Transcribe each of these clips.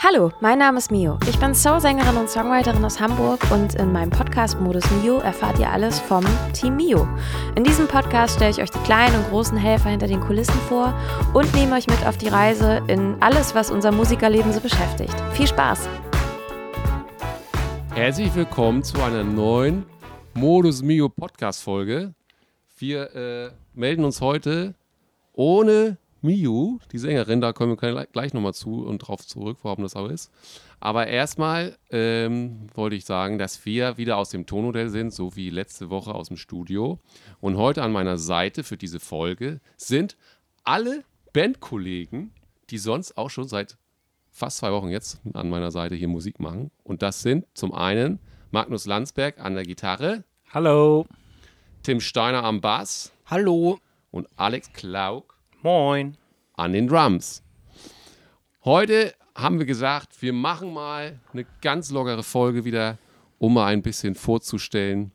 Hallo, mein Name ist Mio. Ich bin Soul-Sängerin und Songwriterin aus Hamburg und in meinem Podcast Modus Mio erfahrt ihr alles vom Team Mio. In diesem Podcast stelle ich euch die kleinen und großen Helfer hinter den Kulissen vor und nehme euch mit auf die Reise in alles, was unser Musikerleben so beschäftigt. Viel Spaß! Herzlich willkommen zu einer neuen Modus Mio Podcast-Folge. Wir äh, melden uns heute ohne Miu, die Sängerin, da kommen wir gleich nochmal zu und drauf zurück, warum das aber ist. Aber erstmal ähm, wollte ich sagen, dass wir wieder aus dem Tonmodell sind, so wie letzte Woche aus dem Studio. Und heute an meiner Seite für diese Folge sind alle Bandkollegen, die sonst auch schon seit fast zwei Wochen jetzt an meiner Seite hier Musik machen. Und das sind zum einen Magnus Landsberg an der Gitarre. Hallo. Tim Steiner am Bass. Hallo. Und Alex Klauk Moin. An den Drums. Heute haben wir gesagt, wir machen mal eine ganz lockere Folge wieder, um mal ein bisschen vorzustellen,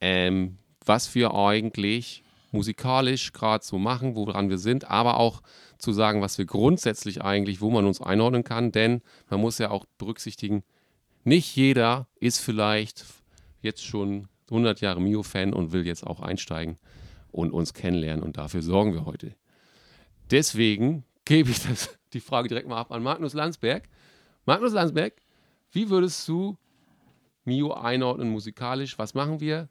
ähm, was wir eigentlich musikalisch gerade so machen, woran wir sind, aber auch zu sagen, was wir grundsätzlich eigentlich, wo man uns einordnen kann, denn man muss ja auch berücksichtigen, nicht jeder ist vielleicht jetzt schon 100 Jahre Mio-Fan und will jetzt auch einsteigen und uns kennenlernen. Und dafür sorgen wir heute. Deswegen gebe ich das, die Frage direkt mal ab an Magnus Landsberg. Magnus Landsberg, wie würdest du Mio einordnen musikalisch? Was machen wir?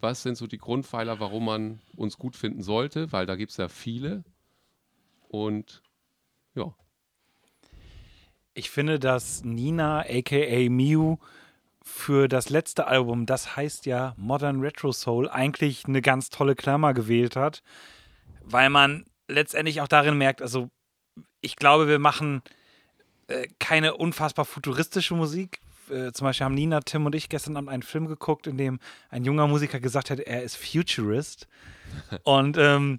Was sind so die Grundpfeiler, warum man uns gut finden sollte? Weil da gibt es ja viele. Und ja. Ich finde, dass Nina, aka Miu, für das letzte Album, das heißt ja Modern Retro Soul, eigentlich eine ganz tolle Klammer gewählt hat, weil man letztendlich auch darin merkt, also ich glaube, wir machen äh, keine unfassbar futuristische Musik. Äh, zum Beispiel haben Nina, Tim und ich gestern Abend einen Film geguckt, in dem ein junger Musiker gesagt hat, er ist Futurist. und ähm,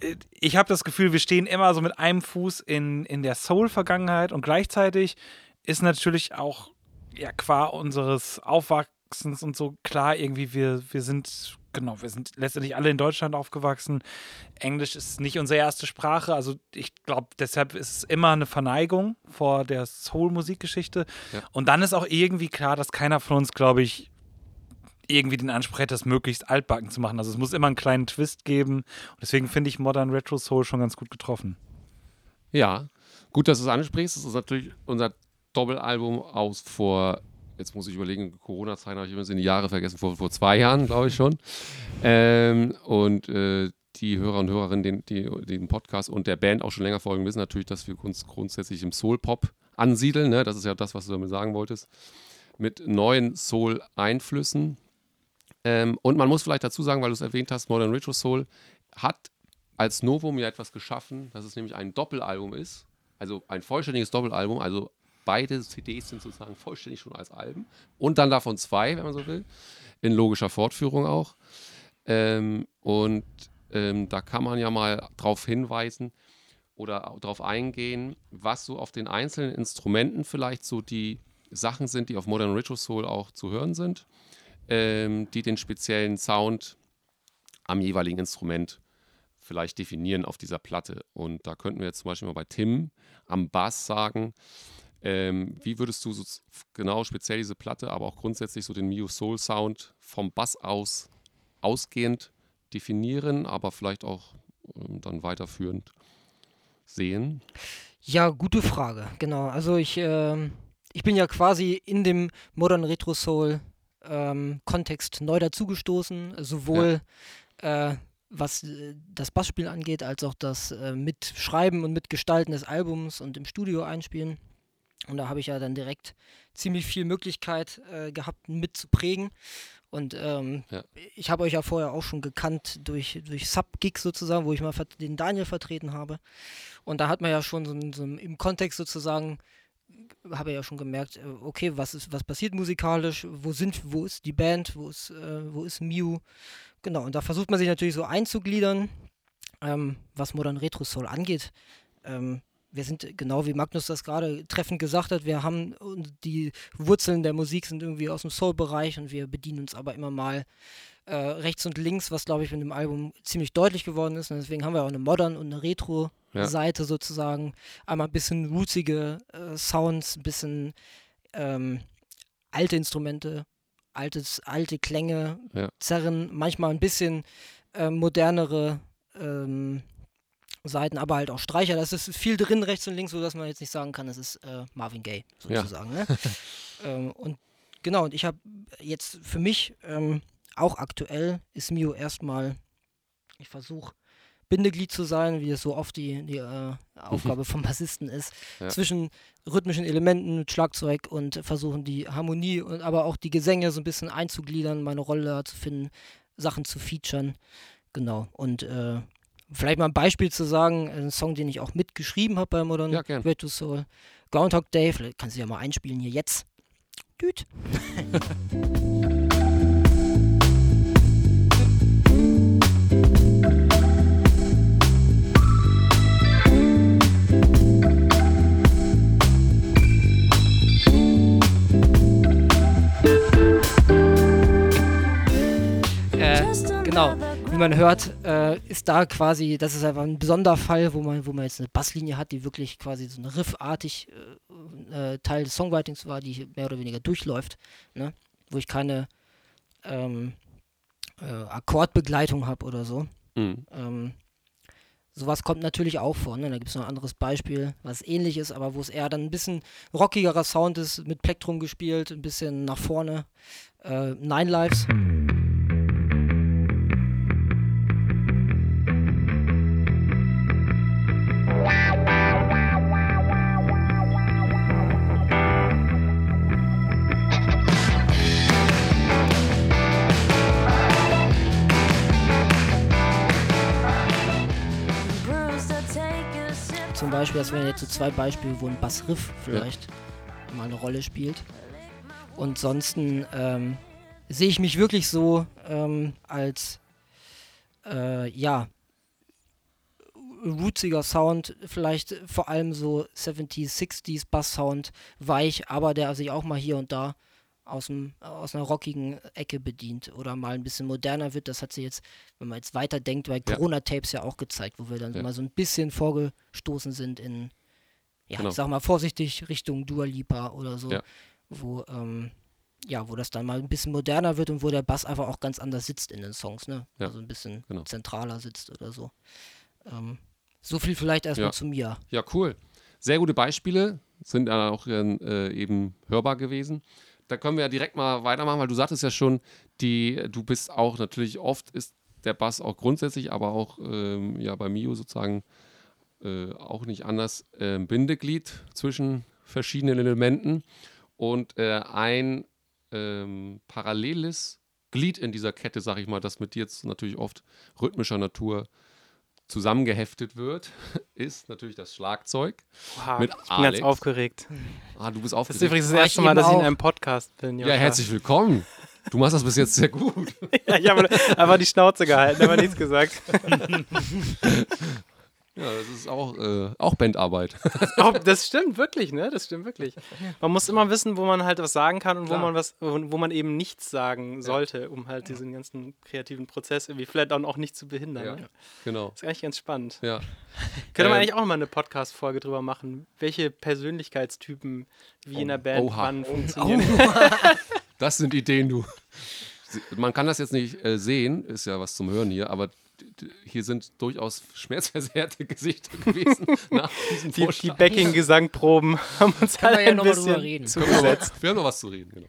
äh, ich habe das Gefühl, wir stehen immer so mit einem Fuß in, in der Soul-Vergangenheit und gleichzeitig ist natürlich auch ja, qua unseres Aufwachsens und so klar irgendwie, wir, wir sind, genau, wir sind letztendlich alle in Deutschland aufgewachsen. Englisch ist nicht unsere erste Sprache, also ich glaube, deshalb ist es immer eine Verneigung vor der Soul-Musikgeschichte. Ja. Und dann ist auch irgendwie klar, dass keiner von uns, glaube ich, irgendwie den Anspruch hat, das möglichst altbacken zu machen. Also es muss immer einen kleinen Twist geben. Und deswegen finde ich Modern Retro Soul schon ganz gut getroffen. Ja, gut, dass du es ansprichst. Das ist natürlich unser Doppelalbum aus vor, jetzt muss ich überlegen, Corona-Zeiten habe ich immer in die Jahre vergessen, vor, vor zwei Jahren, glaube ich schon. Ähm, und äh, die Hörer und Hörerinnen, den, die, den Podcast und der Band auch schon länger folgen, wissen natürlich, dass wir uns grundsätzlich im Soul-Pop ansiedeln. Ne? Das ist ja das, was du damit sagen wolltest. Mit neuen Soul-Einflüssen. Ähm, und man muss vielleicht dazu sagen, weil du es erwähnt hast, Modern Retro Soul hat als Novum ja etwas geschaffen, dass es nämlich ein Doppelalbum ist. Also ein vollständiges Doppelalbum, also beide CDs sind sozusagen vollständig schon als Alben. Und dann davon zwei, wenn man so will. In logischer Fortführung auch. Ähm, und ähm, da kann man ja mal drauf hinweisen oder darauf eingehen, was so auf den einzelnen Instrumenten vielleicht so die Sachen sind, die auf Modern Ritual Soul auch zu hören sind, ähm, die den speziellen Sound am jeweiligen Instrument vielleicht definieren auf dieser Platte. Und da könnten wir jetzt zum Beispiel mal bei Tim am Bass sagen, ähm, wie würdest du so genau speziell diese Platte, aber auch grundsätzlich so den Mio Soul Sound vom Bass aus ausgehend definieren, aber vielleicht auch ähm, dann weiterführend sehen? Ja, gute Frage. Genau. Also ich, äh, ich bin ja quasi in dem Modern Retro Soul ähm, Kontext neu dazugestoßen, sowohl ja. äh, was äh, das Bassspiel angeht, als auch das äh, Mitschreiben und Mitgestalten des Albums und im Studio einspielen. Und da habe ich ja dann direkt ziemlich viel Möglichkeit äh, gehabt, mitzuprägen. Und ähm, ja. ich habe euch ja vorher auch schon gekannt durch, durch Sub-Gigs sozusagen, wo ich mal den Daniel vertreten habe. Und da hat man ja schon so, so im Kontext sozusagen, habe ich ja schon gemerkt, äh, okay, was ist, was passiert musikalisch, wo sind, wo ist die Band, wo ist, äh, wo ist Mew? Genau, und da versucht man sich natürlich so einzugliedern, ähm, was Modern Retro Soul angeht. Ähm, wir sind genau wie Magnus das gerade treffend gesagt hat, wir haben die Wurzeln der Musik sind irgendwie aus dem Soul-Bereich und wir bedienen uns aber immer mal äh, rechts und links, was glaube ich mit dem Album ziemlich deutlich geworden ist. Und deswegen haben wir auch eine Modern und eine Retro-Seite Ja. sozusagen. Einmal ein bisschen rootsige äh, Sounds, ein bisschen ähm, alte Instrumente, altes, alte Klänge, Ja. Zerren, manchmal ein bisschen äh, modernere ähm, Seiten, aber halt auch Streicher. Da ist viel drin, rechts und links, sodass man jetzt nicht sagen kann, es ist äh, Marvin Gaye Ja. sozusagen. Ne? ähm, und genau, und ich habe jetzt für mich ähm, auch aktuell ist Mio erstmal, ich versuche Bindeglied zu sein, wie es so oft die, die äh, Aufgabe vom Bassisten ist, Ja. zwischen rhythmischen Elementen mit Schlagzeug und versuchen die Harmonie und aber auch die Gesänge so ein bisschen einzugliedern, meine Rolle da zu finden, Sachen zu featuren. Genau. Und äh, vielleicht mal ein Beispiel zu sagen, ein Song, den ich auch mitgeschrieben habe bei Modern Ja, gern. To Soul. Groundhog Day, vielleicht kannst du ja mal einspielen hier jetzt. Düt. Äh, genau, wie man hört, äh, ist da quasi, das ist einfach ein Sonderfall, wo man, wo man jetzt eine Basslinie hat, die wirklich quasi so eine riffartig äh, äh, Teil des Songwritings war, die mehr oder weniger durchläuft, ne? wo ich keine ähm, äh, Akkordbegleitung habe oder so. Mhm. Ähm, sowas kommt natürlich auch vor. Ne? Da gibt es noch ein anderes Beispiel, was ähnlich ist, aber wo es eher dann ein bisschen rockigerer Sound ist, mit Plektrum gespielt, ein bisschen nach vorne. Äh, Nine Lives. Zum Beispiel, das wären jetzt so zwei Beispiele, wo ein Bassriff vielleicht mal eine Rolle spielt. Und ansonsten ähm, sehe ich mich wirklich so ähm, als äh, ja rootsiger Sound, vielleicht vor allem so 70s, 60s Bass-Sound, weich, aber der sich auch mal hier und da aus, dem, aus einer rockigen Ecke bedient oder mal ein bisschen moderner wird. Das hat sie jetzt, wenn man jetzt weiterdenkt, bei Ja. Corona-Tapes ja auch gezeigt, wo wir dann Ja. mal so ein bisschen vorgestoßen sind in, ja, Genau. ich sag mal vorsichtig, Richtung Dua Lipa oder so, Ja. wo, ähm, ja, wo das dann mal ein bisschen moderner wird und wo der Bass einfach auch ganz anders sitzt in den Songs, ne? Also ein bisschen genau. zentraler sitzt oder so. Ähm, so viel vielleicht erstmal zu mir. Ja, cool. Sehr gute Beispiele, sind dann auch äh, eben hörbar gewesen. Da können wir ja direkt mal weitermachen, weil du sagtest ja schon, die, du bist auch natürlich oft ist der Bass auch grundsätzlich, aber auch ähm, ja bei Mio sozusagen äh, auch nicht anders ähm, Bindeglied zwischen verschiedenen Elementen. Und äh, ein ähm, paralleles Glied in dieser Kette, sag ich mal, das mit dir jetzt natürlich oft rhythmischer Natur zusammengeheftet wird, ist natürlich das Schlagzeug. Oha, Mit ich bin Alex. ganz aufgeregt. Ah, du bist Das ist aufgeregt. übrigens das erste Mal, dass ich in einem Podcast bin. Ja, Joscha. herzlich willkommen. Du machst das bis jetzt sehr gut. Ja, ich habe einfach die Schnauze gehalten, aber nichts gesagt. Ja, das ist auch, äh, auch Bandarbeit. Oh, das stimmt wirklich, ne? Das stimmt wirklich. Man muss immer wissen, wo man halt was sagen kann und wo Klar. man was, wo, wo man eben nichts sagen sollte, um halt diesen ganzen kreativen Prozess irgendwie vielleicht dann auch nicht zu behindern. Ja, Ne? genau. Das ist eigentlich ganz spannend. Ja. Könnte man Ähm, eigentlich auch mal eine Podcast-Folge drüber machen, welche Persönlichkeitstypen wie in der Band Oha. wann funktionieren. Das sind Ideen, du. Man kann das jetzt nicht äh, sehen, ist ja was zum Hören hier, aber hier sind durchaus schmerzversehrte Gesichter gewesen nach diesem Die, die. Backing-Gesangproben haben uns wir alle ja ein bisschen reden. zugesetzt. Wir haben noch was zu reden, genau.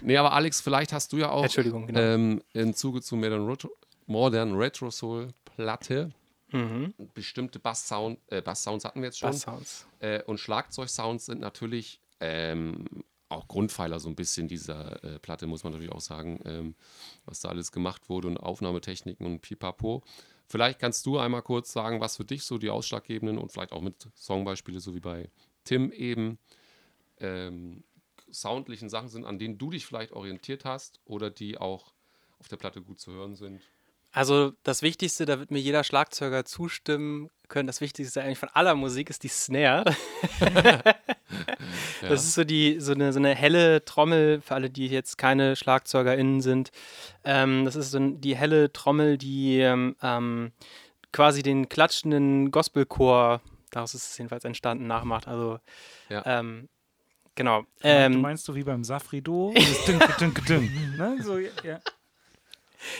Nee, aber Alex, vielleicht hast du ja auch Entschuldigung, genau. ähm, im Zuge zu Modern Retro, Modern Retro Soul Platte Mhm. bestimmte Bass-Sound, äh, Bass-Sounds hatten wir jetzt schon. Bass-Sounds. Äh, und Schlagzeug-Sounds sind natürlich ähm, auch Grundpfeiler so ein bisschen dieser äh, Platte, muss man natürlich auch sagen, ähm, was da alles gemacht wurde und Aufnahmetechniken und pipapo. Vielleicht kannst du einmal kurz sagen, was für dich so die ausschlaggebenden und vielleicht auch mit Songbeispiele, so wie bei Tim eben, ähm, soundlichen Sachen sind, an denen du dich vielleicht orientiert hast oder die auch auf der Platte gut zu hören sind. Also das Wichtigste, da wird mir jeder Schlagzeuger zustimmen können, das Wichtigste eigentlich von aller Musik ist die Snare. Ja. Das ist so die so eine, so eine helle Trommel für alle, die jetzt keine SchlagzeugerInnen sind. Ähm, das ist so die helle Trommel, die ähm, ähm, quasi den klatschenden Gospelchor, daraus ist es jedenfalls entstanden, nachmacht. Also Ja. ähm, genau. du Ähm, meinst so wie beim Safrido? Ne? So, ja.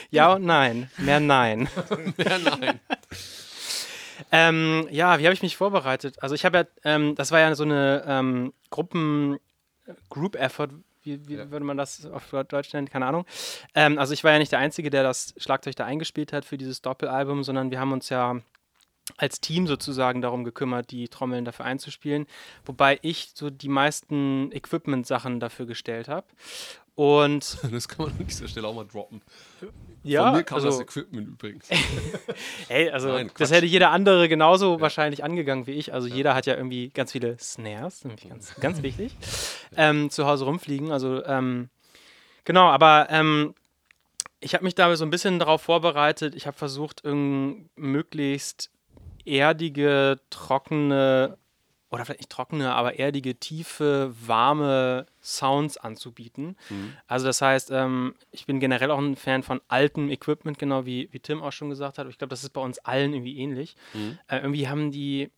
ja und nein. Mehr nein. ja, nein. Ähm, ja, wie habe ich mich vorbereitet? Also ich habe ja, ähm, das war ja so eine ähm, Gruppen, Group Effort, wie, wie Ja. würde man das auf Deutsch nennen? Keine Ahnung. Ähm, also ich war ja nicht der Einzige, der das Schlagzeug da eingespielt hat für dieses Doppelalbum, sondern wir haben uns ja als Team sozusagen darum gekümmert, die Trommeln dafür einzuspielen, wobei ich so die meisten Equipment-Sachen dafür gestellt habe. Und Das kann man an dieser Stelle auch mal droppen. Ja, Von mir kam das also, Equipment übrigens. Ey, also Nein, das hätte jeder andere genauso wahrscheinlich angegangen wie ich. Also jeder hat ja irgendwie ganz viele Snares, nämlich ganz, ganz wichtig, ähm, zu Hause rumfliegen. Also ähm, genau, aber ähm, ich habe mich da so ein bisschen darauf vorbereitet. Ich habe versucht, irgend möglichst erdige, trockene oder vielleicht nicht trockene, aber erdige, tiefe, warme Sounds anzubieten. Also das heißt, ähm, ich bin generell auch ein Fan von altem Equipment, genau wie, wie Tim auch schon gesagt hat. Ich glaube, das ist bei uns allen irgendwie ähnlich. Äh, irgendwie haben die,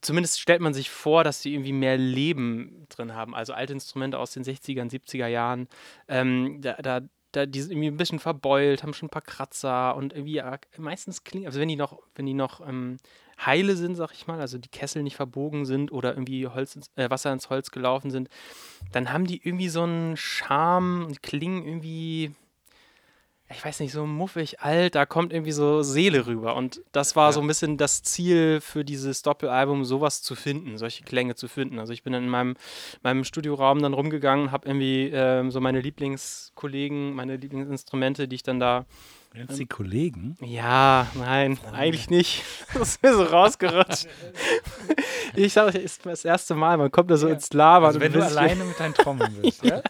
zumindest stellt man sich vor, dass die irgendwie mehr Leben drin haben. Also alte Instrumente aus den 60er, 70er Jahren. Ähm, da, da, die sind irgendwie ein bisschen verbeult, haben schon ein paar Kratzer und irgendwie ja, meistens klingen, also wenn die noch, wenn die noch ähm, heile sind, sag ich mal, also die Kessel nicht verbogen sind oder irgendwie Holz ins, äh, Wasser ins Holz gelaufen sind, dann haben die irgendwie so einen Charme und klingen irgendwie, ich weiß nicht, so muffig alt, da kommt irgendwie so Seele rüber. Und das war Ja. so ein bisschen das Ziel für dieses Doppelalbum, sowas zu finden, solche Klänge zu finden. Also ich bin dann in meinem, meinem Studioraum dann rumgegangen, habe irgendwie ähm, so meine Lieblingskollegen, meine Lieblingsinstrumente, die ich dann da Jetzt die Kollegen. ja, nein, eigentlich nicht. Das ist mir so rausgerutscht. ich sage, es ist das erste Mal, man kommt da so ins Labern. Also wenn du alleine mit deinen Trommeln bist, ja?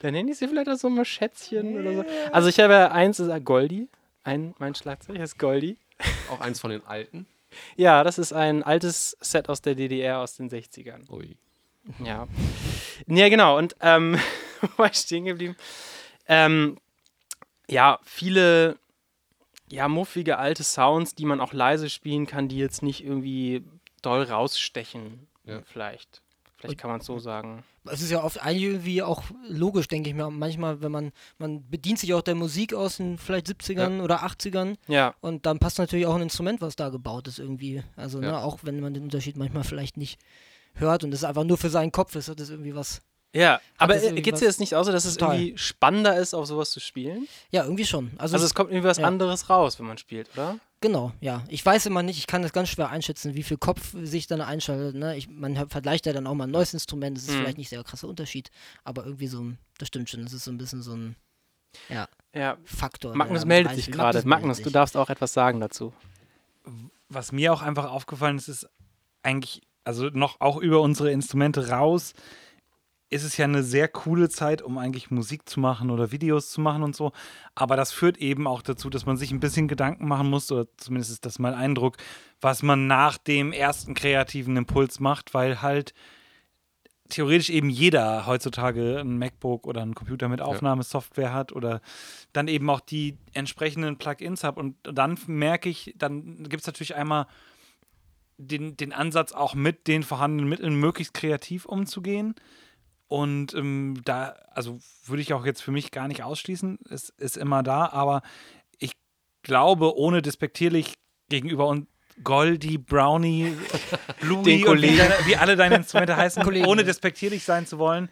Dann nenne ich sie vielleicht auch so mal Schätzchen oder so. Also ich habe ja eins, ist Goldi. Ein, mein Schlagzeug heißt Goldi. Auch eins von den alten. Ja, das ist ein altes Set aus der DDR aus den 60ern. Ui. Ja. Ja, genau. Und ähm, wo war ich stehen geblieben? Ähm, ja, viele ja, muffige alte Sounds, die man auch leise spielen kann, die jetzt nicht irgendwie doll rausstechen. Ja. Vielleicht. Vielleicht kann man es so sagen. Es ist ja oft eigentlich irgendwie auch logisch, denke ich mir. Manchmal, wenn man, man bedient sich auch der Musik aus den vielleicht 70ern oder 80ern Ja, und dann passt natürlich auch ein Instrument, was da gebaut ist irgendwie. Also, Ja. ne, auch wenn man den Unterschied manchmal vielleicht nicht hört und es einfach nur für seinen Kopf ist, hat das irgendwie was. Ja. Aber äh, geht es dir jetzt nicht auch so, dass es Total. irgendwie spannender ist, auf sowas zu spielen? Ja, irgendwie schon. Also, Also es kommt irgendwie was ja. anderes raus, wenn man spielt, oder? genau, ja. Ich weiß immer nicht, ich kann das ganz schwer einschätzen, wie viel Kopf sich dann einschaltet. Ne? Ich, man vergleicht ja dann auch mal ein neues Instrument, das ist Mhm. vielleicht nicht der krasse Unterschied, aber irgendwie so ein, das stimmt schon, das ist so ein bisschen so ein ja, Ja. Faktor. Magnus meldet sich gerade. meldet Magnus, du darfst auch etwas sagen dazu. was mir auch einfach aufgefallen ist, ist eigentlich, also noch auch über unsere Instrumente raus, ist es ja eine sehr coole Zeit, um eigentlich Musik zu machen oder Videos zu machen und so. Aber das führt eben auch dazu, dass man sich ein bisschen Gedanken machen muss, oder zumindest ist das mein Eindruck, was man nach dem ersten kreativen Impuls macht, weil halt theoretisch eben jeder heutzutage ein MacBook oder einen Computer mit Aufnahmesoftware hat oder dann eben auch die entsprechenden Plugins hat. Und dann merke ich, dann gibt es natürlich einmal den, den Ansatz, auch mit den vorhandenen Mitteln möglichst kreativ umzugehen. Und ähm, da, also würde ich auch jetzt für mich gar nicht ausschließen, es ist immer da, aber ich glaube, ohne despektierlich gegenüber und Goldie, Brownie, Bluey und wie, deine, wie alle deine Instrumente heißen, Kollegen. ohne despektierlich sein zu wollen,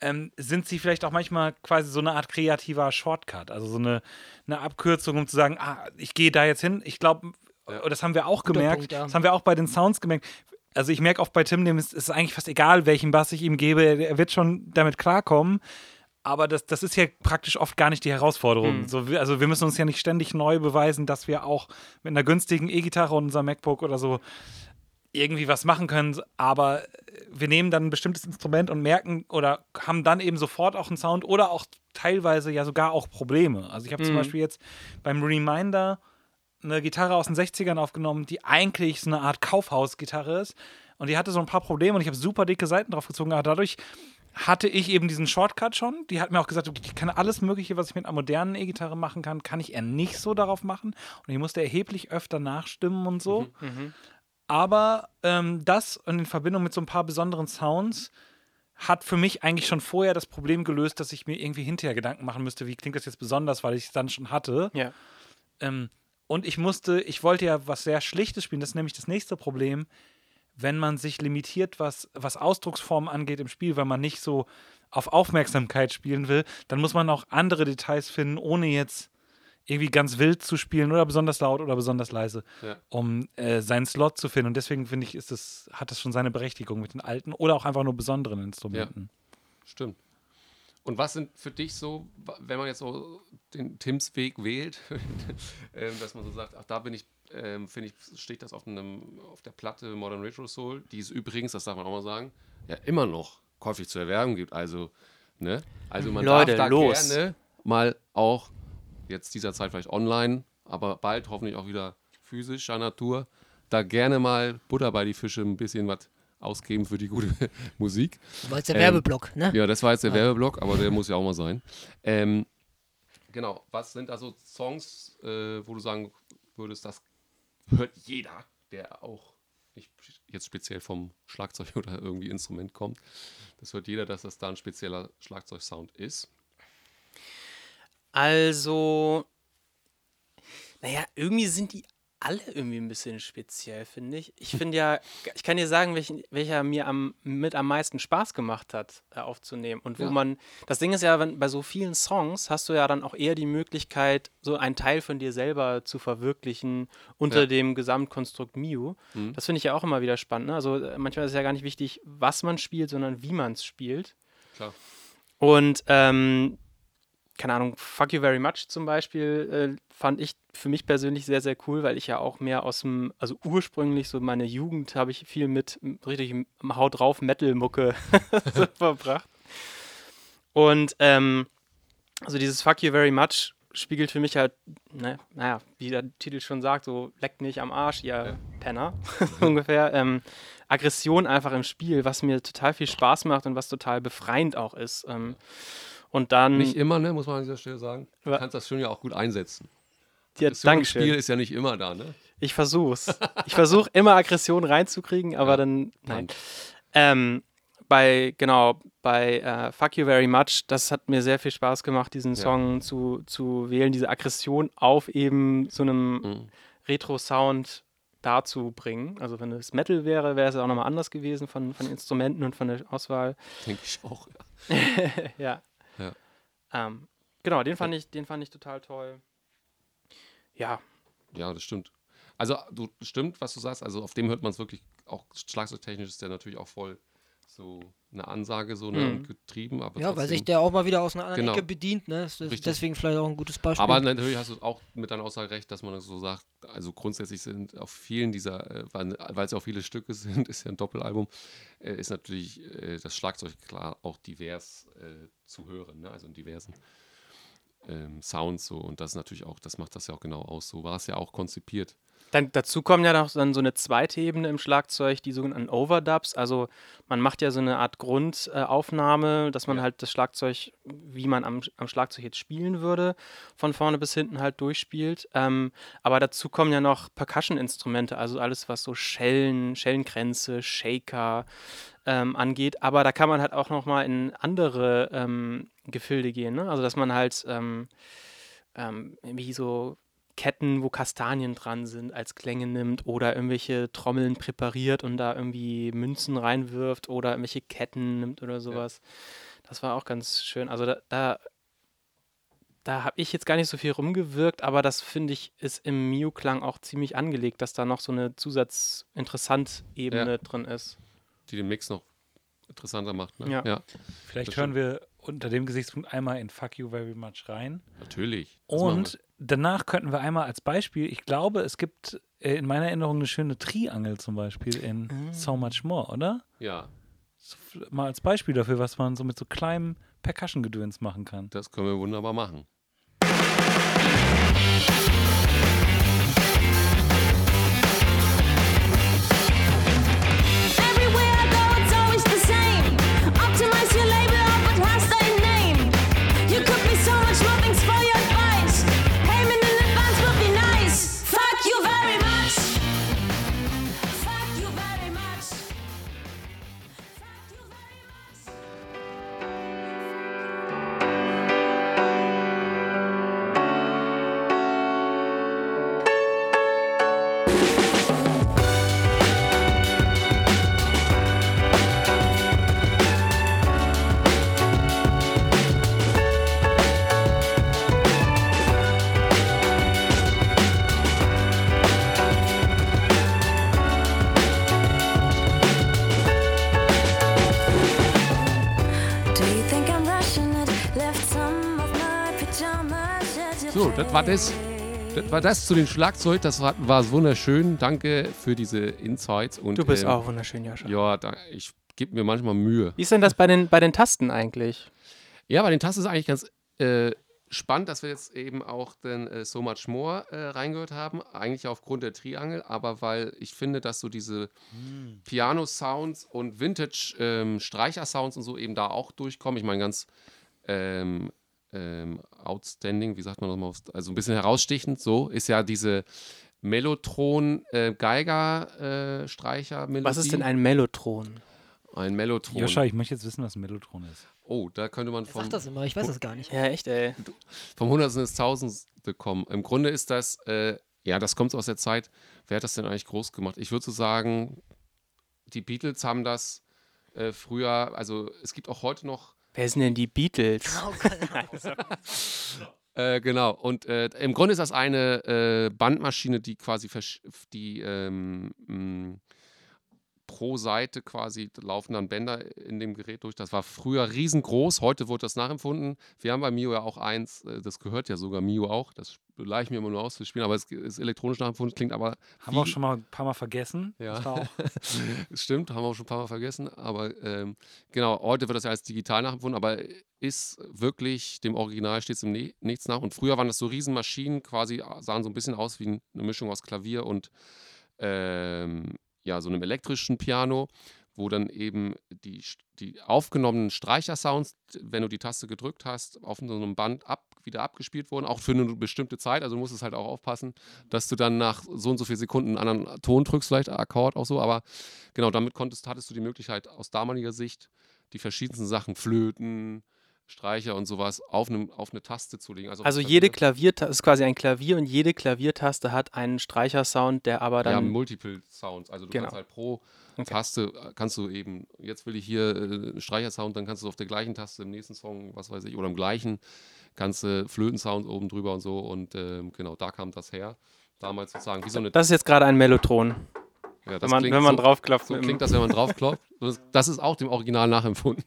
ähm, sind sie vielleicht auch manchmal quasi so eine Art kreativer Shortcut, also so eine, eine Abkürzung, um zu sagen, ah, ich gehe da jetzt hin. Ich glaube, das haben wir auch gemerkt, das haben wir auch bei den Sounds gemerkt. Also ich merke oft bei Tim, dem ist es eigentlich fast egal, welchen Bass ich ihm gebe, er wird schon damit klarkommen. Aber das, das ist ja praktisch oft gar nicht die Herausforderung. Mhm. So, also wir müssen uns ja nicht ständig neu beweisen, dass wir auch mit einer günstigen E-Gitarre und unserem MacBook oder so irgendwie was machen können. Aber wir nehmen dann ein bestimmtes Instrument und merken oder haben dann eben sofort auch einen Sound oder auch teilweise ja sogar auch Probleme. Also ich habe zum Mhm. Beispiel jetzt beim Reminder eine Gitarre aus den 60ern aufgenommen, die eigentlich so eine Art Kaufhausgitarre ist. Und die hatte so ein paar Probleme und ich habe super dicke Seiten drauf gezogen. Aber dadurch hatte ich eben diesen Shortcut schon. Die hat mir auch gesagt, ich kann alles Mögliche, was ich mit einer modernen E-Gitarre machen kann, kann ich eher nicht so darauf machen. Und ich musste erheblich öfter nachstimmen und so. Mhm. Aber ähm, das und in Verbindung mit so ein paar besonderen Sounds hat für mich eigentlich schon vorher das Problem gelöst, dass ich mir irgendwie hinterher Gedanken machen müsste, wie klingt das jetzt besonders, weil ich es dann schon hatte. Ja. Ähm, und ich musste, ich wollte ja was sehr Schlichtes spielen, das ist nämlich das nächste Problem, wenn man sich limitiert, was, was Ausdrucksformen angeht im Spiel, weil man nicht so auf Aufmerksamkeit spielen will, dann muss man auch andere Details finden, ohne jetzt irgendwie ganz wild zu spielen oder besonders laut oder besonders leise, Ja. um äh, seinen Slot zu finden. Und deswegen finde ich, ist das, hat das schon seine Berechtigung mit den alten oder auch einfach nur besonderen Instrumenten. Stimmt. Und was sind für dich so, wenn man jetzt so den Tims Weg wählt, ähm, dass man so sagt, ach, da bin ich, ähm, finde ich, steht das auf, einem, auf der Platte Modern Retro Soul, die es übrigens, das darf man auch mal sagen, ja immer noch käuflich zu erwerben gibt. Also, ne? Also man Leute, darf da los. gerne mal auch jetzt dieser Zeit vielleicht online, aber bald hoffentlich auch wieder physischer Natur, da gerne mal Butter bei die Fische ein bisschen was ausgeben für die gute Musik. War jetzt der Ähm, Werbeblock, ne? Ja, das war jetzt der Werbeblock, aber der muss ja auch mal sein. Ähm, genau, was sind da so Songs, äh, wo du sagen würdest, das hört jeder, der auch nicht jetzt speziell vom Schlagzeug oder irgendwie Instrument kommt. Das hört jeder, dass das da ein spezieller Schlagzeugsound ist. Also, naja, irgendwie sind die alle irgendwie ein bisschen speziell, finde ich. Ich finde ja, ich kann dir sagen, welchen, welcher mir am, mit am meisten Spaß gemacht hat, äh, aufzunehmen. Und wo Ja. man, das Ding ist ja, wenn, bei so vielen Songs hast du ja dann auch eher die Möglichkeit, so einen Teil von dir selber zu verwirklichen unter Ja. dem Gesamtkonstrukt Miu. Mhm. Das finde ich ja auch immer wieder spannend. Ne? Also äh, manchmal ist es ja gar nicht wichtig, was man spielt, sondern wie man es spielt. Klar. Und ähm, keine Ahnung, Fuck You Very Much zum Beispiel äh, fand ich für mich persönlich sehr, sehr cool, weil ich ja auch mehr aus dem, also ursprünglich so meine Jugend habe ich viel mit richtig Haut drauf Metal-Mucke so verbracht. Und ähm, also dieses Fuck You Very Much spiegelt für mich halt, ne, naja, wie der Titel schon sagt, so leckt mich am Arsch, ihr Ja. Penner, so ungefähr. Ähm, Aggression einfach im Spiel, was mir total viel Spaß macht und was total befreiend auch ist. Ähm, und dann. Nicht immer, ne, muss man an dieser Stelle sagen. Du kannst das schon ja auch gut einsetzen. ja, Das Spiel ist ja nicht immer da, ne? Ich versuch's. Ich versuche immer Aggression reinzukriegen, aber Ja. dann. Nein. Ähm, bei, genau, bei äh, Fuck You Very Much, das hat mir sehr viel Spaß gemacht, diesen Ja. Song zu, zu wählen, diese Aggression auf eben so einem Mhm. Retro-Sound darzubringen. Also wenn es Metal wäre, wäre es auch nochmal anders gewesen von, von Instrumenten und von der Auswahl. Denke ich auch. Ja. ja. Ähm, genau, den fand ich, den fand ich total toll. Ja, Ja, das stimmt. Also, du stimmt, was du sagst. Also, auf dem hört man es wirklich auch schlagzeugtechnisch ist der natürlich auch voll so eine Ansage, so ne, Mhm. getrieben. Aber Ja, weil sich der auch mal wieder aus einer anderen Genau. Ecke bedient, ne? Das ist deswegen vielleicht auch ein gutes Beispiel. Aber natürlich hast du auch mit deiner Aussage recht, dass man so sagt, also grundsätzlich sind auf vielen dieser, äh, weil es ja auch viele Stücke sind, ist ja ein Doppelalbum, äh, ist natürlich äh, das Schlagzeug klar auch divers äh, zu hören, ne? also in diversen ähm, Sounds so und das ist natürlich auch, das macht das ja auch genau aus, so war es ja auch konzipiert. Dann, dazu kommen ja noch dann so eine zweite Ebene im Schlagzeug, die sogenannten Overdubs. Also man macht ja so eine Art Grundaufnahme, dass man Ja. halt das Schlagzeug, wie man am, am Schlagzeug jetzt spielen würde, von vorne bis hinten halt durchspielt. Ähm, aber dazu kommen ja noch Percussion-Instrumente, also alles, was so Schellen, Schellenkränze, Shaker ähm, angeht. Aber da kann man halt auch noch mal in andere ähm, Gefilde gehen. Ne? Also dass man halt ähm, ähm, wie so Ketten, wo Kastanien dran sind, als Klänge nimmt oder irgendwelche Trommeln präpariert und da irgendwie Münzen reinwirft oder irgendwelche Ketten nimmt oder sowas. Das war auch ganz schön. Also da, da, da habe ich jetzt gar nicht so viel rumgewirkt, aber das finde ich ist im Mio-Klang auch ziemlich angelegt, dass da noch so eine Zusatzinteressant-Ebene Ja. drin ist. die den Mix noch interessanter macht. Ne? Ja. ja, Vielleicht hören wir unter dem Gesichtspunkt einmal in Fuck You Very Much rein. natürlich. Das Und danach könnten wir einmal als Beispiel, ich glaube, es gibt äh, in meiner Erinnerung eine schöne Triangel zum Beispiel in Ah. So Much More, oder? ja, mal als Beispiel dafür, was man so mit so kleinem Percussion-Gedöns machen kann. das können wir wunderbar machen. So, das war das. Das war das zu den Schlagzeug. Das war, war wunderschön. Danke für diese Insights. Und, Du bist ähm, auch wunderschön, Jascha. Ja, da, ich gebe mir manchmal Mühe. Wie ist denn das bei den, bei den Tasten eigentlich? Ja, bei den Tasten ist eigentlich ganz äh, spannend, dass wir jetzt eben auch den äh, So Much More äh, reingehört haben. Eigentlich aufgrund der Triangel, aber weil ich finde, dass so diese Piano-Sounds und Vintage-Streicher-Sounds und so eben da auch durchkommen. Ich meine, ganz ähm, ähm, outstanding, wie sagt man nochmal, also ein bisschen herausstichend, so ist ja diese Mellotron-Geiger-Streicher-Melodie. Was ist denn ein Mellotron? Ein Mellotron. Joscha, ich möchte jetzt wissen, was ein Mellotron ist. Oh, da könnte man vom, sagt das immer? Ich weiß das gar nicht. Ja, echt, ey. vom Hundertsten ins Tausendste kommen. Im Grunde ist das, äh, ja, das kommt aus der Zeit. Wer hat das denn eigentlich groß gemacht? Ich würde so sagen, die Beatles haben das äh, früher, also es gibt auch heute noch, Wer sind denn die Beatles? äh, genau, und äh, im Grunde ist das eine äh, Bandmaschine, die quasi, versch- die ähm, mh, pro Seite quasi laufen dann Bänder in dem Gerät durch. Das war früher riesengroß, heute wurde das nachempfunden. Wir haben bei Mio ja auch eins, äh, das gehört ja sogar Mio auch, das leih ich mir immer nur aus zu spielen, aber es ist elektronisch nachempfunden, klingt aber Haben wir auch schon mal ein paar Mal vergessen. Ja. Das Stimmt, haben wir auch schon ein paar Mal vergessen. Aber ähm, genau, heute wird das ja als digital nachempfunden, aber ist wirklich, dem Original steht es im ne nichts nach. Und früher waren das so Riesenmaschinen, quasi sahen so ein bisschen aus wie eine Mischung aus Klavier und ähm, ja, so einem elektrischen Piano, wo dann eben die, die aufgenommenen Streichersounds, wenn du die Taste gedrückt hast, auf so einem Band ab, wieder abgespielt wurden, auch für eine bestimmte Zeit. Also du musst es halt auch aufpassen, dass du dann nach so und so vielen Sekunden einen anderen Ton drückst, vielleicht Akkord auch so. Aber genau, damit konntest, hattest du die Möglichkeit, aus damaliger Sicht die verschiedensten Sachen, Flöten, Streicher und sowas, auf, einem, auf eine Taste zu legen. Also, Also jede Klavier. Klaviertaste ist quasi ein Klavier und jede Klaviertaste hat einen Streichersound, der aber ja, dann. Multiple Sounds. Also du Genau. kannst halt pro Okay. Taste, äh, kannst du eben, jetzt will ich hier äh, einen Streichersound, dann kannst du auf der gleichen Taste im nächsten Song, was weiß ich, oder im gleichen, kannst du Flötensound oben drüber und so. Und ähm, genau, da kam das her. Damals sozusagen wie so eine. das ist jetzt gerade ein Mellotron. ja, Wenn man, wenn man so, draufklopft. So klingt das, wenn man draufklopft. Das ist auch dem Original nachempfunden.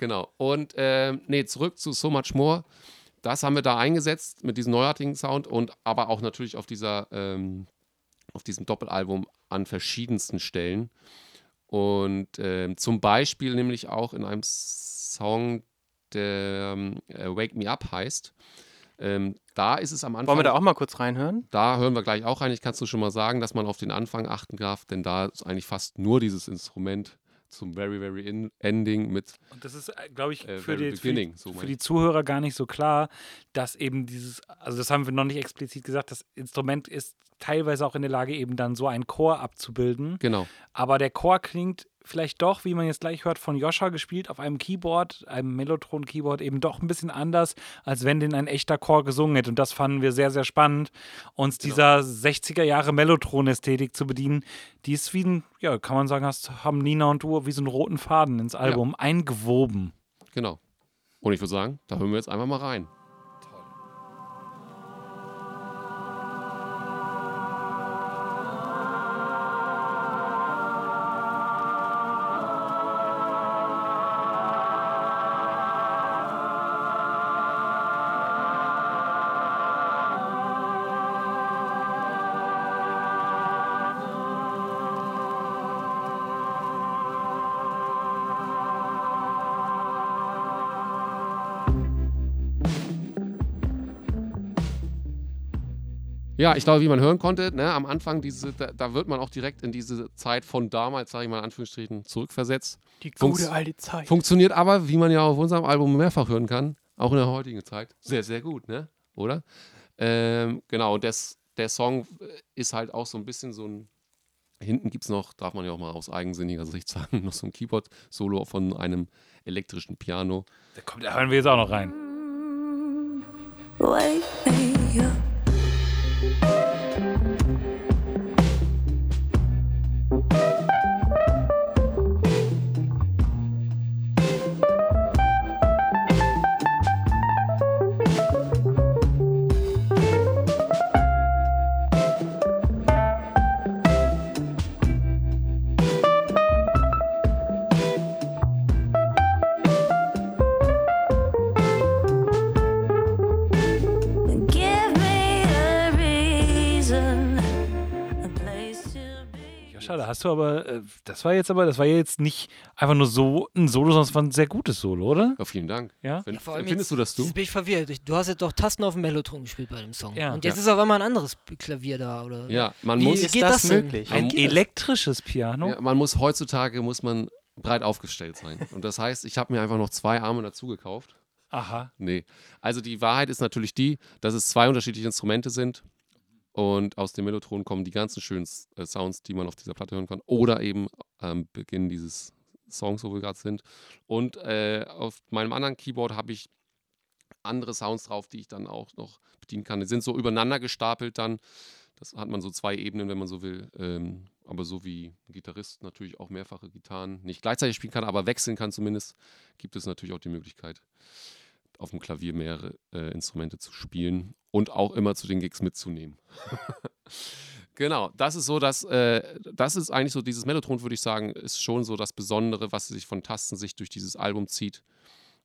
Genau. Und ähm, nee, zurück zu So Much More. Das haben wir da eingesetzt mit diesem neuartigen Sound und aber auch natürlich auf dieser, ähm, auf diesem Doppelalbum an verschiedensten Stellen. Und ähm, zum Beispiel nämlich auch in einem Song, der ähm, äh, Wake Me Up heißt. Ähm, da ist es am Anfang. Wollen wir da auch mal kurz reinhören? Da hören wir gleich auch rein. Ich kann es schon mal sagen, dass man auf den Anfang achten darf, denn da ist eigentlich fast nur dieses Instrument zum Very, Very in Ending mit Und das ist, glaube ich, äh, für, die, für, die. So für die. Zuhörer gar nicht so klar, dass eben dieses, also das haben wir noch nicht explizit gesagt, das Instrument ist teilweise auch in der Lage, eben dann so einen Chor abzubilden. Genau. Aber der Chor klingt vielleicht doch, wie man jetzt gleich hört, von Joscha gespielt auf einem Keyboard, einem Mellotron-Keyboard, eben doch ein bisschen anders, als wenn den ein echter Chor gesungen hätte. Und das fanden wir sehr, sehr spannend, uns Genau. dieser 60er Jahre Mellotron-Ästhetik zu bedienen. Die ist wie ein, ja, kann man sagen, hast, haben Nina und du wie so einen roten Faden ins Album eingewoben. Genau. Und ich würde sagen, da hören wir jetzt einfach mal rein. Ja, ich glaube, wie man hören konnte, ne, am Anfang, diese, da, da wird man auch direkt in diese Zeit von damals, sage ich mal in Anführungsstrichen, zurückversetzt. Die Funks- gute alte Zeit. Funktioniert aber, wie man ja auf unserem Album mehrfach hören kann, auch in der heutigen Zeit, sehr, sehr gut, ne? Oder? Ähm, genau, und das, der Song ist halt auch so ein bisschen so ein. Hinten gibt es noch, darf man ja auch mal aus eigensinniger Sicht sagen, noch so ein Keyboard-Solo von einem elektrischen Piano. Da, kommt, da hören wir jetzt auch noch rein. Wake me up. thank you Hast du aber, das war jetzt aber, das war jetzt nicht einfach nur so ein Solo, sondern es war ein sehr gutes Solo, oder? Ja, vielen Dank. Ja? Find, Ja, findest du das du? Bin ich verwirrt. Du hast jetzt doch Tasten auf dem Mellotron gespielt bei dem Song. Ja. Und jetzt Ja. ist auf einmal ein anderes Klavier da, oder? Ja, man Wie muss, ist geht das das möglich? Ein elektrisches Piano? man muss heutzutage muss man breit aufgestellt sein. Und das heißt, ich habe mir einfach noch zwei Arme dazu gekauft. Aha. Nee. Also die Wahrheit ist natürlich die, dass es zwei unterschiedliche Instrumente sind. Und aus dem Mellotron kommen die ganzen schönen äh, Sounds, die man auf dieser Platte hören kann. Oder eben am Beginn dieses Songs, wo wir gerade sind. Und äh, auf meinem anderen Keyboard habe ich andere Sounds drauf, die ich dann auch noch bedienen kann. Die sind so übereinander gestapelt dann. Das hat man so zwei Ebenen, wenn man so will. Ähm, aber so wie ein Gitarrist natürlich auch mehrfache Gitarren nicht gleichzeitig spielen kann, aber wechseln kann zumindest, gibt es natürlich auch die Möglichkeit, auf dem Klavier mehrere äh, Instrumente zu spielen und auch immer zu den Gigs mitzunehmen. genau, das ist so, dass äh, das ist eigentlich so, dieses Mellotron, würde ich sagen, ist schon so das Besondere, was sich von Tastensicht durch dieses Album zieht.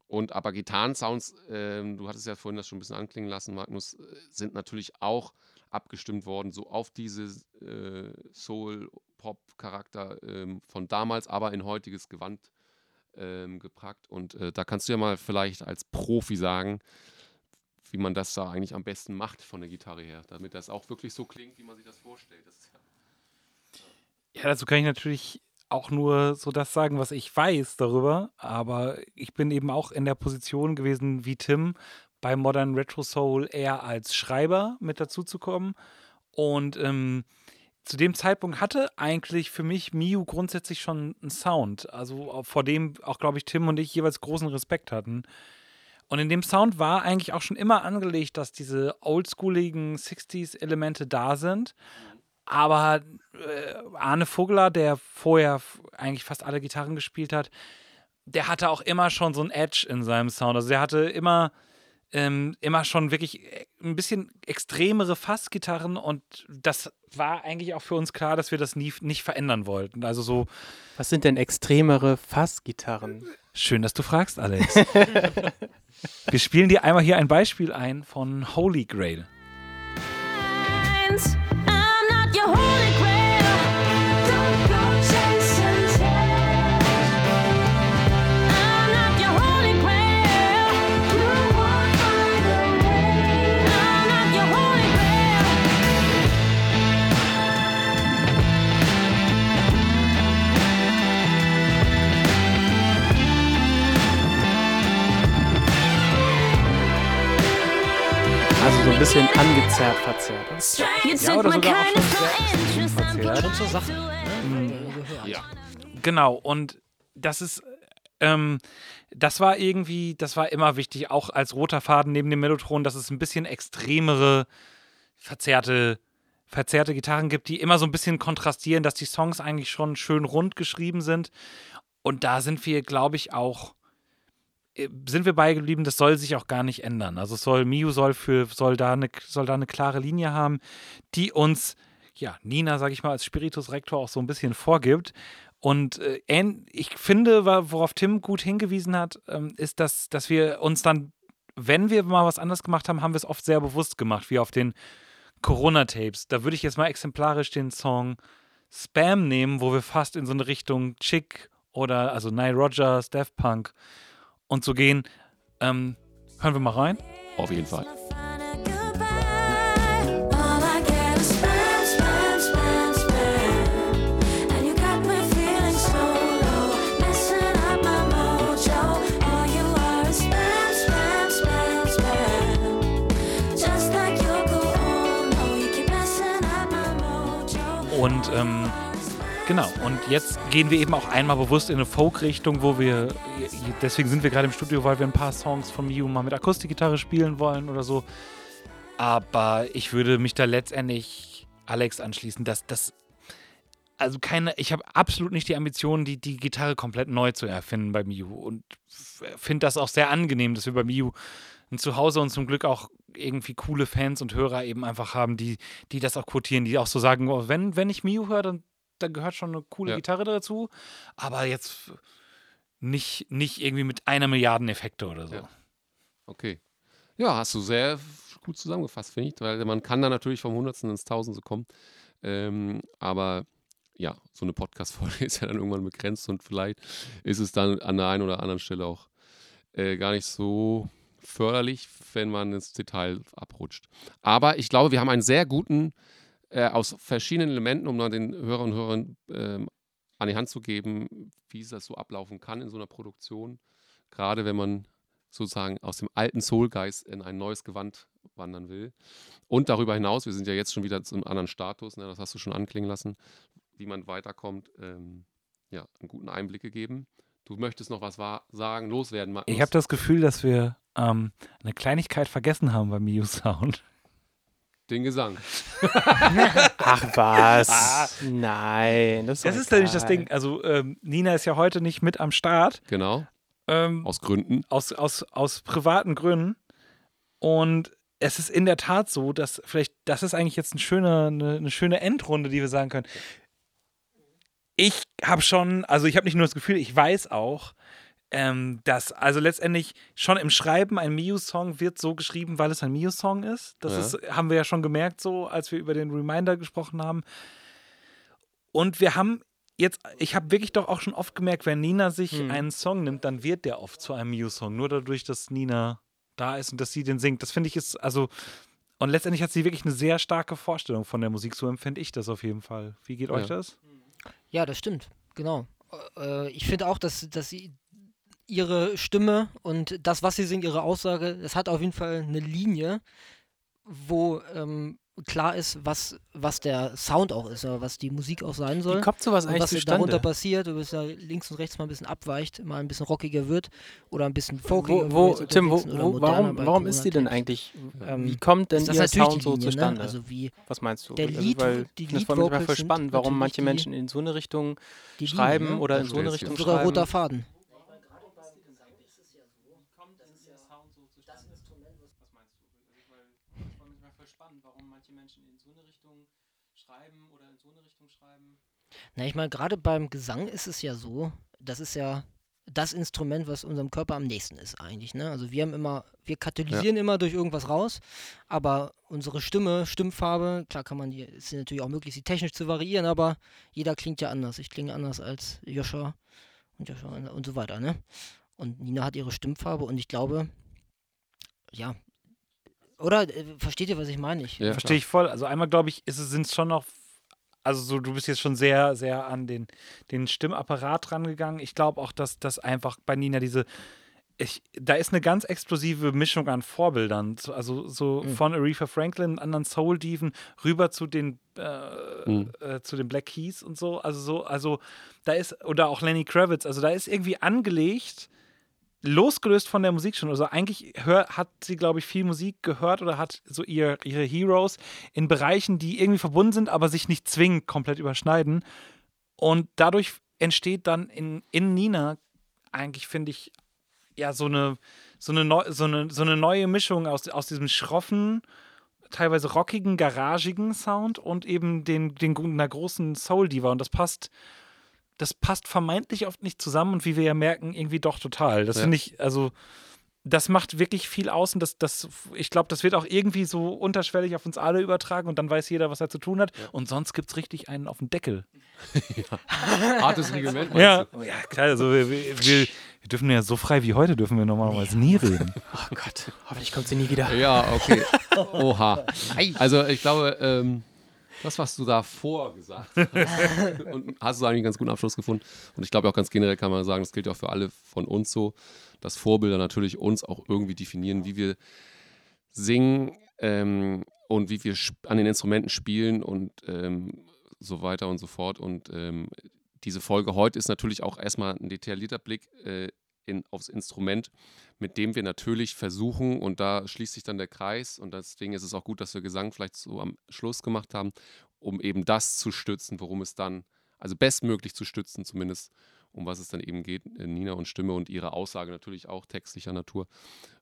Und aber Gitarrensounds, ähm, du hattest ja vorhin das schon ein bisschen anklingen lassen, Magnus, äh, sind natürlich auch abgestimmt worden, so auf diese äh, Soul-Pop-Charakter ähm, von damals, aber in heutiges Gewand ähm, gepackt. Und äh, da kannst du ja mal vielleicht als Profi sagen, wie man das da eigentlich am besten macht von der Gitarre her, damit das auch wirklich so klingt, wie man sich das vorstellt. Das ja Ja, dazu kann ich natürlich auch nur so das sagen, was ich weiß darüber. Aber ich bin eben auch in der Position gewesen wie Tim, bei Modern Retro Soul eher als Schreiber mit dazu zu kommen. Und ähm, zu dem Zeitpunkt hatte eigentlich für mich Miu grundsätzlich schon einen Sound. Also vor dem auch, glaube ich, Tim und ich jeweils großen Respekt hatten. Und in dem Sound war eigentlich auch schon immer angelegt, dass diese oldschooligen 60s-Elemente da sind. Aber äh, Arne Vogler, der vorher eigentlich fast alle Gitarren gespielt hat, der hatte auch immer schon so ein Edge in seinem Sound. Also der hatte immer, ähm, immer schon wirklich äh, ein bisschen extremere Fassgitarren und das war eigentlich auch für uns klar, dass wir das nie, nicht verändern wollten. Also so, Was sind denn extremere Fassgitarren? schön, dass du fragst, Alex. wir spielen dir einmal hier ein Beispiel ein von Holy Grail. Ein bisschen angezerrt, verzerrt. You Ja, oder my sogar auch schon kindness sehr for extrem interest. I'm verzerrt. Schon zur Sache. putting Ne? Gehört. Ja. Genau, und das ist, ähm, das war irgendwie, das war immer wichtig, auch als roter Faden neben dem Mellotron, dass es ein bisschen extremere, verzerrte, verzerrte Gitarren gibt, die immer so ein bisschen kontrastieren, dass die Songs eigentlich schon schön rund geschrieben sind. Und da sind wir, glaube ich, auch, äh, sind wir beigeblieben, das soll sich auch gar nicht ändern. Also soll, Miu soll für, soll da eine, soll da eine klare Linie haben, die uns, ja, Nina, sage ich mal, als Spiritus Rector auch so ein bisschen vorgibt. Und äh, ich finde, worauf Tim gut hingewiesen hat, ähm, ist, dass, dass wir uns dann, wenn wir mal was anderes gemacht haben, haben wir es oft sehr bewusst gemacht, wie auf den Corona-Tapes. Da würde ich jetzt mal exemplarisch den Song Spam nehmen, wo wir fast in so eine Richtung Chick oder also Nile Rogers, Daft Punk und so gehen. Ähm, hören wir mal rein. Auf jeden Fall. Genau, und jetzt gehen wir eben auch einmal bewusst in eine Folk-Richtung, wo wir, deswegen sind wir gerade im Studio, weil wir ein paar Songs von Miu mal mit Akustikgitarre spielen wollen oder so. Aber ich würde mich da letztendlich Alex anschließen, dass das, also keine, ich habe absolut nicht die Ambition, die, die Gitarre komplett neu zu erfinden bei Miu und finde das auch sehr angenehm, dass wir bei Miu ein Zuhause und zum Glück auch irgendwie coole Fans und Hörer eben einfach haben, die, die das auch quotieren, die auch so sagen, oh, wenn, wenn ich Miu höre, dann, dann gehört schon eine coole Ja. Gitarre dazu, aber jetzt nicht, nicht irgendwie mit einer Milliarden Effekte oder so. Ja. Okay. Ja, hast du sehr gut zusammengefasst, finde ich, weil man kann da natürlich vom Hundertsten ins Tausendste kommen. Ähm, aber ja, so eine Podcast-Folge ist ja dann irgendwann begrenzt und vielleicht ist es dann an der einen oder anderen Stelle auch äh, gar nicht so förderlich, wenn man ins Detail abrutscht. Aber ich glaube, wir haben einen sehr guten, äh, aus verschiedenen Elementen, um dann den Hörern und Hörern ähm, an die Hand zu geben, wie es das so ablaufen kann in so einer Produktion. Gerade wenn man sozusagen aus dem alten Soulgeist in ein neues Gewand wandern will. Und darüber hinaus, wir sind ja jetzt schon wieder zu einem anderen Status, ne, das hast du schon anklingen lassen, wie man weiterkommt, ähm, ja, einen guten Einblick gegeben. Du möchtest noch was wa- sagen, loswerden, Magnus? Ich habe das Gefühl, dass wir ähm, eine Kleinigkeit vergessen haben beim Miu Sound. Den Gesang. Ach was. Nein. Das ist, Das ist nämlich das. Ding. Also ähm, Nina ist ja heute nicht mit am Start. Genau, Ähm, aus Gründen. aus, aus, aus privaten Gründen. Und es ist in der Tat so, dass vielleicht, das ist eigentlich jetzt eine schöne, eine, eine schöne Endrunde, die wir sagen können. Ich habe schon, also ich habe nicht nur das Gefühl, ich weiß auch, ähm, dass also letztendlich schon im Schreiben ein Miu-Song wird so geschrieben, weil es ein Miu-Song ist. Das Ja. ist, haben wir ja schon gemerkt, so als wir über den Reminder gesprochen haben. Und wir haben jetzt, ich habe wirklich doch auch schon oft gemerkt, wenn Nina sich Hm. einen Song nimmt, dann wird der oft zu einem Miu-Song. Nur dadurch, dass Nina da ist und dass sie den singt. Das finde ich ist, also, und letztendlich hat sie wirklich eine sehr starke Vorstellung von der Musik. So empfinde ich das auf jeden Fall. Wie geht euch Ja. das? Ja, das stimmt, genau. Äh, ich finde auch, dass, dass sie ihre Stimme und das, was sie singt, ihre Aussage, das hat auf jeden Fall eine Linie, wo ähm, klar ist, was, was der Sound auch ist, oder was die Musik auch sein soll. Wie kommt sowas und eigentlich was darunter zustande? passiert, ob es da links und rechts mal ein bisschen abweicht, mal ein bisschen rockiger wird oder ein bisschen folkiger Wo, wo, wird Tim, wo, wo, warum, warum ist die denn eigentlich? Ähm, Wie kommt denn ihr natürlich Sound so Linie, zustande? Ne? Also wie Was meinst du? der Also, Lead- weil die das voll, manchmal voll spannend, warum manche die- Menschen in so eine Richtung die schreiben Linie, ne? oder in Also so eine Richtung sogar schreiben. roter Faden. Na, ich meine, gerade beim Gesang ist es ja so, das ist ja das Instrument, was unserem Körper am nächsten ist eigentlich. Ne? Also wir haben immer, wir katalysieren immer durch irgendwas raus, aber unsere Stimme, Stimmfarbe, klar kann man die, ist ja natürlich auch möglich, sie technisch zu variieren, aber jeder klingt ja anders. Ich klinge anders als Joscha und Joscha und so weiter, ne? Und Nina hat ihre Stimmfarbe und ich glaube, ja, oder äh, versteht ihr, was ich meine? Ich, Ja, Verstehe ich voll. Also einmal glaube ich, sind es schon noch, also so, du bist jetzt schon sehr, sehr an den, den Stimmapparat rangegangen. Ich glaube auch, dass das einfach bei Nina diese, ich, da ist eine ganz explosive Mischung an Vorbildern. So- Also so Mhm. von Aretha Franklin, anderen Soul-Diven, rüber zu den, äh, Mhm. äh, zu den Black Keys und so. Also so, also da ist, oder auch Lenny Kravitz, also da ist irgendwie angelegt, losgelöst von der Musik schon. Also eigentlich hör, hat sie, glaube ich, viel Musik gehört oder hat so ihr, ihre Heroes in Bereichen, die irgendwie verbunden sind, aber sich nicht zwingend komplett überschneiden. Und dadurch entsteht dann in, in Nina eigentlich, finde ich, ja, so eine, so eine, neu, so eine, so eine neue Mischung aus, aus diesem schroffen, teilweise rockigen, garagigen Sound und eben den, den einer großen Soul-Diva. Und das passt das passt vermeintlich oft nicht zusammen und wie wir ja merken, irgendwie doch total. Das Ja. finde ich, also, das macht wirklich viel aus und das, das, ich glaube, das wird auch irgendwie so unterschwellig auf uns alle übertragen und dann weiß jeder, was er zu tun hat. Und sonst gibt es richtig einen auf den Deckel. Hartes Reglement. meinst Ja, du? ja klar, also wir, wir, wir, wir dürfen ja so frei wie heute dürfen wir normalerweise nie reden. Oh Gott, hoffentlich kommt sie nie wieder. Ja, okay. Oha. Also ich glaube, ähm, das, was du davor gesagt hast, und hast du eigentlich einen ganz guten Abschluss gefunden. Und ich glaube auch ganz generell kann man sagen, das gilt ja auch für alle von uns so, dass Vorbilder natürlich uns auch irgendwie definieren, wie wir singen ähm, und wie wir an den Instrumenten spielen und ähm, so weiter und so fort. Und ähm, diese Folge heute ist natürlich auch erstmal ein detaillierter Blick äh, in, aufs Instrument, mit dem wir natürlich versuchen, und da schließt sich dann der Kreis, und deswegen ist es auch gut, dass wir Gesang vielleicht so am Schluss gemacht haben, um eben das zu stützen, worum es dann, also bestmöglich zu stützen zumindest, um was es dann eben geht, äh, Nina und Stimme und ihre Aussage natürlich auch textlicher Natur.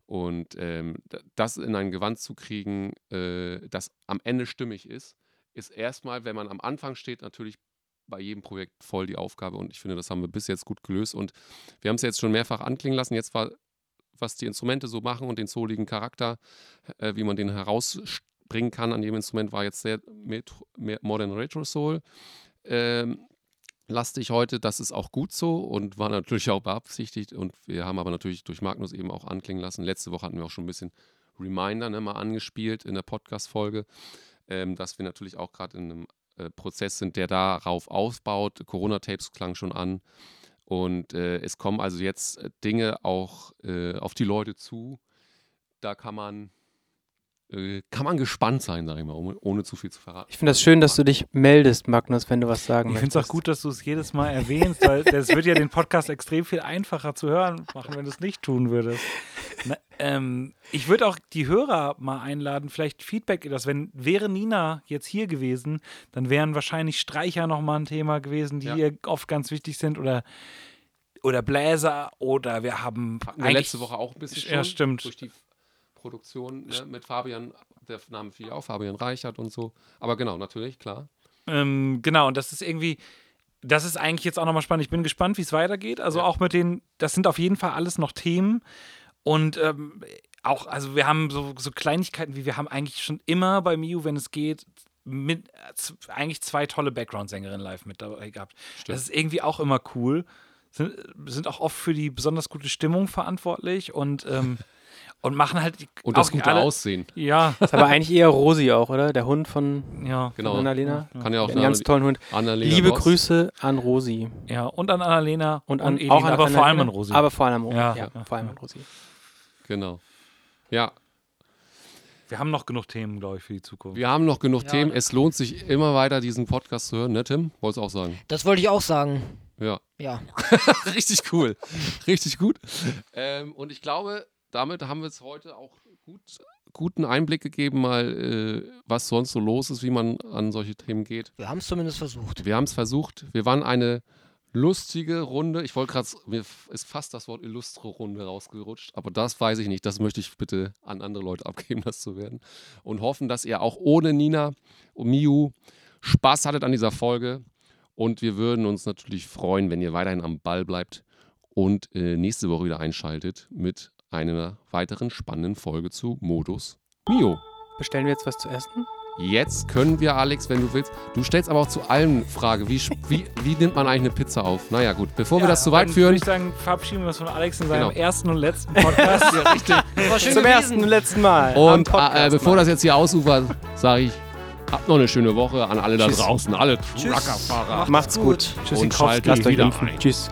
Und ähm, das in ein Gewand zu kriegen, äh, das am Ende stimmig ist, ist erstmal, wenn man am Anfang steht, natürlich bei jedem Projekt voll die Aufgabe. Und ich finde, das haben wir bis jetzt gut gelöst. Und wir haben es jetzt schon mehrfach anklingen lassen. Jetzt war, was die Instrumente so machen und den souligen Charakter, äh, wie man den herausbringen kann an jedem Instrument, war jetzt sehr met mehr Modern Retro Soul. ähm, lastig heute. Das ist auch gut so und war natürlich auch beabsichtigt. Und wir haben aber natürlich durch Magnus eben auch anklingen lassen. Letzte Woche hatten wir auch schon ein bisschen Reminder ne, mal angespielt in der Podcast-Folge, ähm, dass wir natürlich auch gerade in einem äh, Prozess sind, der darauf aufbaut. Corona-Tapes klang schon an. Und äh, es kommen also jetzt äh, Dinge auch äh, auf die Leute zu. Da kann man, äh, kann man gespannt sein, sage ich mal, ohne, ohne zu viel zu verraten. Ich finde das schön, dass du dich meldest, Magnus, wenn du was sagen Ich finde es auch möchtest. gut, dass du es jedes Mal erwähnst, weil das würde ja den Podcast extrem viel einfacher zu hören machen, wenn du es nicht tun würdest. Na, ähm, ich würde auch die Hörer mal einladen, vielleicht Feedback, das wenn wäre Nina jetzt hier gewesen, dann wären wahrscheinlich Streicher nochmal ein Thema gewesen, die Ja. ihr oft ganz wichtig sind oder oder Bläser oder wir haben wir letzte Woche auch ein bisschen schon. Ja, stimmt. Durch die Produktion ne, mit Fabian, der Name fiel ja auch, Fabian Reichert und so. Aber genau, natürlich, klar. Ähm, genau, und das ist irgendwie, das ist eigentlich jetzt auch nochmal spannend. Ich bin gespannt, wie es weitergeht. Also auch mit den, das sind auf jeden Fall alles noch Themen. Und ähm, auch, also wir haben so, so Kleinigkeiten wie wir haben eigentlich schon immer bei Miu, wenn es geht, mit, eigentlich zwei tolle Background-Sängerinnen live mit dabei gehabt. Stimmt. Das ist irgendwie auch immer cool. Sind, sind auch oft für die besonders gute Stimmung verantwortlich und, ähm, und machen halt die, Und das auch gute alle, Aussehen. Ja, Das ist aber eigentlich eher Rosi auch, oder? Der Hund von ja. Genau. Annalena. Kann ja auch Einen ganz tollen Hund. Annalena Liebe Ross. Grüße an Rosi. Ja, und an Annalena Und, an, Elin, auch an aber vor allem Annalena, an Rosi. Aber vor allem an Rosi. Ja. Ja, Ja. vor allem an Rosi. Genau. Ja, Wir haben noch genug Themen, glaube ich, für die Zukunft. wir haben noch genug Ja. Themen. Es lohnt sich immer weiter, diesen Podcast zu hören, ne, Tim? Wolltest du auch sagen? Das wollte ich auch sagen. Ja. Ja. Richtig cool. Richtig gut. Ähm, und ich glaube, damit haben wir es heute auch gut, guten Einblick gegeben, mal, äh, was sonst so los ist, wie man an solche Themen geht. Wir haben es zumindest versucht. Wir haben es versucht. Wir waren eine lustige Runde. Ich wollte gerade, mir ist fast das Wort illustre Runde rausgerutscht, aber das weiß ich nicht. Das möchte ich bitte an andere Leute abgeben, das zu werden. Und hoffen, dass ihr auch ohne Nina und Miu Spaß hattet an dieser Folge. Und wir würden uns natürlich freuen, wenn ihr weiterhin am Ball bleibt und äh, nächste Woche wieder einschaltet mit einer weiteren spannenden Folge zu Modus Mio. Bestellen wir jetzt was zu essen? Jetzt können wir, Alex, wenn du willst. Du stellst aber auch zu allem Frage, wie, wie, wie nimmt man eigentlich eine Pizza auf? Naja, gut, bevor wir das zu weit führen. würde ich sagen, verabschieden wir uns von Alex in seinem Genau. ersten und letzten Podcast. Das war schön Zum gewesen. ersten und letzten Mal. Und Podcast äh, bevor das jetzt hier ausufert, sage ich, habt noch eine schöne Woche an alle da Tschüss. draußen, alle Tschüss. Truckerfahrer. Macht's gut. und Lasst schaltet euch wieder impfen. ein. Tschüss.